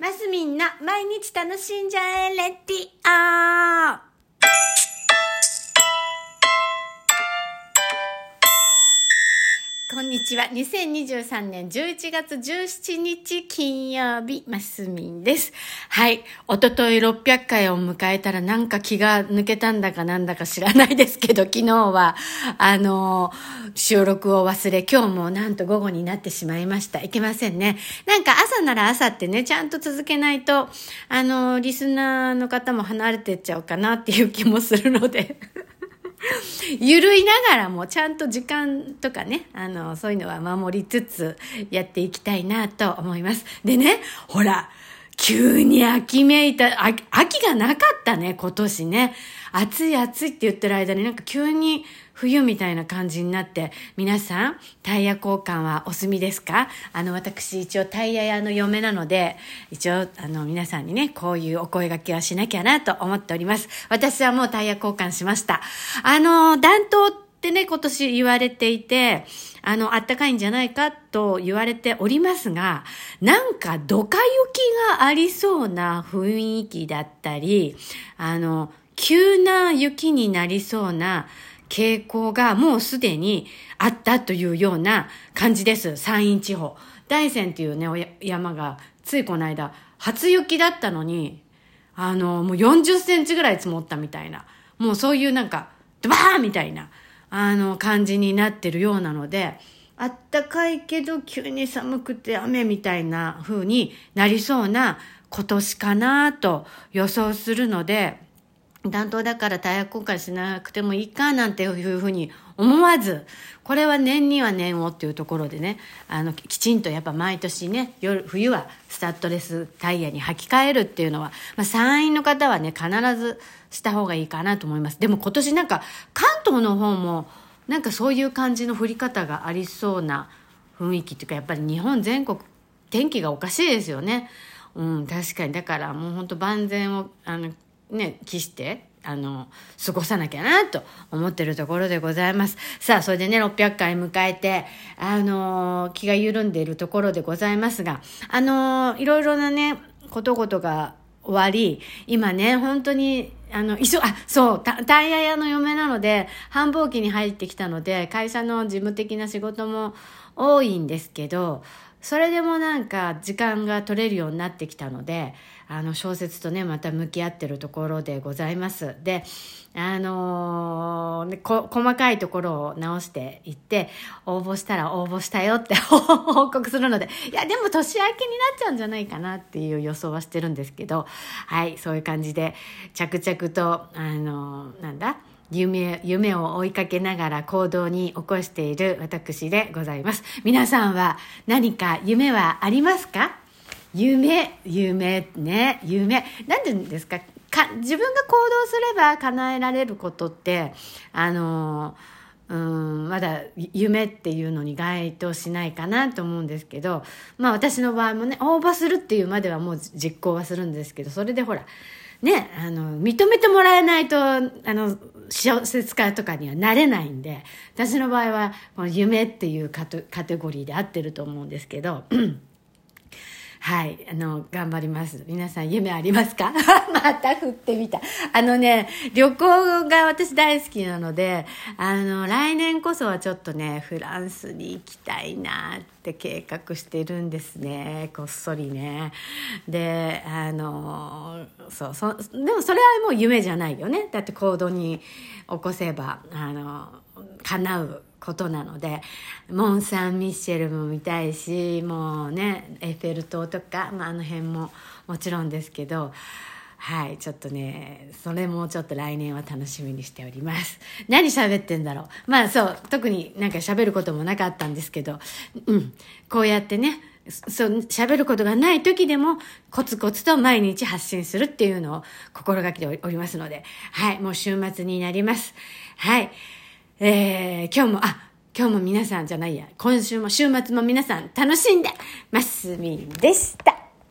マスミンな毎日楽しんじゃえレッティオこんにちは。2023年11月17日金曜日、マスミンです。はい。おととい600回を迎えたらなんか気が抜けたんだかなんだか知らないですけど、昨日は、あの収録を忘れ、今日もなんと午後になってしまいました。いけませんね。なんか朝なら朝ってね、ちゃんと続けないと、あのリスナーの方も離れてっちゃうかなっていう気もするので。ゆるいながらもちゃんと時間とかね、あの、そういうのは守りつつやっていきたいなと思います。でね、ほら、急に秋めいた、秋がなかったね、今年ね。暑い暑いって言ってる間になんか急に冬みたいな感じになって、皆さん、タイヤ交換はお済みですか？あの、私一応タイヤ屋の嫁なので、一応、あの、皆さんにね、こういうお声掛けはしなきゃなと思っております。私はもうタイヤ交換しました。あの、暖冬ってね、今年言われていて、あの、あったかいんじゃないかと言われておりますが、なんか、ドカ雪がありそうな雰囲気だったり、あの、急な雪になりそうな傾向がもうすでにあったというような感じです。山陰地方。大山っていうね、山がついこの間、初雪だったのに、あの、もう40センチぐらい積もったみたいな、もうそういうなんか、ドバーンみたいな、あの、感じになってるようなので、あったかいけど急に寒くて雨みたいな風になりそうな今年かなと予想するので、担当だから大学交換しなくてもいいかなんていうふうに思わず、これは年には年をっていうところでね、あの、きちんとやっぱ毎年ね、夜、冬はスタッドレスタイヤに履き替えるっていうのは、まあ、山陰の方はね、必ずした方がいいかなと思います。でも今年なんか、関東の方も、なんかそういう感じの降り方がありそうな雰囲気っていうか、やっぱり日本全国、天気がおかしいですよね。うん、確かに。だからもう本当万全を、あの、ね、期して、あの、過ごさなきゃなと思ってるところでございます。さあ、それでね、600回迎えて、あの、気が緩んでいるところでございますが、あの、いろいろなね、ことごとが終わり、今ね、本当に、あの、一緒、あ、そう、タイヤ屋の嫁なので、繁忙期に入ってきたので、会社の事務的な仕事も多いんですけど、それでもなんか時間が取れるようになってきたので、あの小説とね、また向き合ってるところでございます。で、あのー、こ、細かいところを直していって、応募したら応募したよって 報告するので、いや、でも年明けになっちゃうんじゃないかなっていう予想はしてるんですけど、はい、そういう感じで、着々と、あのー、なんだ、夢、夢を追いかけながら行動に起こしている私でございます。皆さんは何か夢はありますか？夢、夢ね、夢。何て言うんですか？か自分が行動すれば叶えられることって、あのうん、まだ夢っていうのに該当しないかなと思うんですけど、まあ私の場合もね、応募するっていうまではもう実行はするんですけど、それでほら、ね、あの、認めてもらえないと、あの、小説家とかにはなれないんで、私の場合は、この夢っていうカテゴリーで合ってると思うんですけど、はい、あの、頑張ります。皆さん夢ありますか？また振ってみた。あのね、旅行が私大好きなので、あの、来年こそはちょっとね、フランスに行きたいなって計画してるんですね。こっそりね。で、あの、そう、そ、でもそれはもう夢じゃないよね。だって行動に起こせば、あの、叶うことなのでモン・サン・ミッシェルも見たいしもうねエッフェル塔とか、まあ、あの辺ももちろんですけどはいちょっとねそれもちょっと来年は楽しみにしております何喋ってんだろう？まあそう特になんか喋ることもなかったんですけどうんこうやってねそう、喋ることがない時でも、コツコツと毎日発信するっていうのを心がけておりますので、はい、もう週末になります。はい。えー、今日も、あ、今日も皆さんじゃないや、今週も週末も皆さん楽しんでますみんでした。